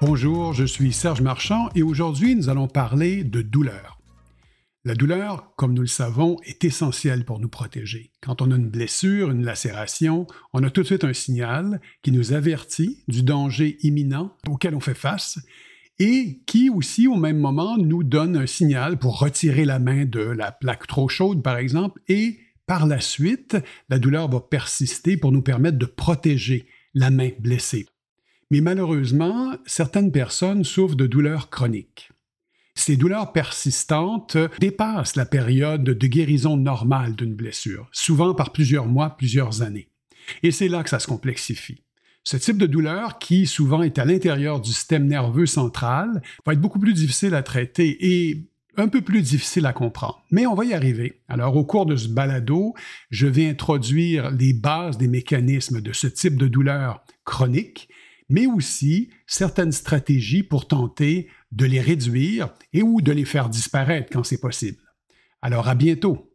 Bonjour, je suis Serge Marchand et aujourd'hui nous allons parler de douleur. La douleur, comme nous le savons, est essentielle pour nous protéger. Quand on a une blessure, une lacération, on a tout de suite un signal qui nous avertit du danger imminent auquel on fait face et qui aussi, au même moment, nous donne un signal pour retirer la main de la plaque trop chaude, par exemple, et par la suite, la douleur va persister pour nous permettre de protéger la main blessée. Mais malheureusement, certaines personnes souffrent de douleurs chroniques. Ces douleurs persistantes dépassent la période de guérison normale d'une blessure, souvent par plusieurs mois, plusieurs années. Et c'est là que ça se complexifie. Ce type de douleur, qui souvent est à l'intérieur du système nerveux central, va être beaucoup plus difficile à traiter et un peu plus difficile à comprendre. Mais on va y arriver. Alors, au cours de ce balado, je vais introduire les bases des mécanismes de ce type de douleur chronique mais aussi certaines stratégies pour tenter de les réduire et ou de les faire disparaître quand c'est possible. Alors à bientôt.